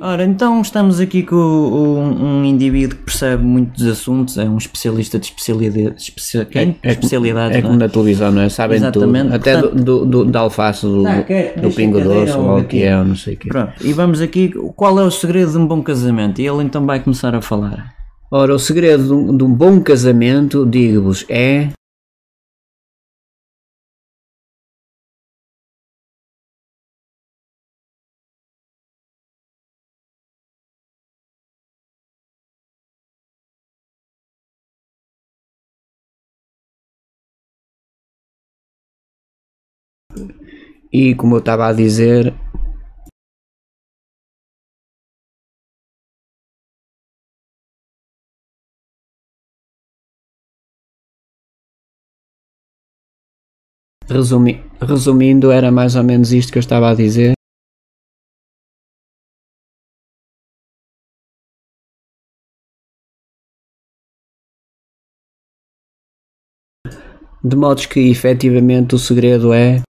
Ora, então estamos aqui com o- um indivíduo que percebe muito dos assuntos, é um especialista de especialidade, especia, quem? É, especialidade. é não como na televisão, não é? Sabem Exatamente. tudo. Até Portanto- do, do, do, da alface, do, Tá, quer- do pingo doce, ou o que é, ou não sei o quê. Pronto, e vamos aqui, qual é o segredo de um bom casamento? E ele então vai começar a falar. Ora, o segredo de um, de um bom casamento, digo-vos, é E como eu estava a dizer, resumi- resumindo, era mais ou menos isto que eu estava a dizer. De modos que efetivamente o segredo é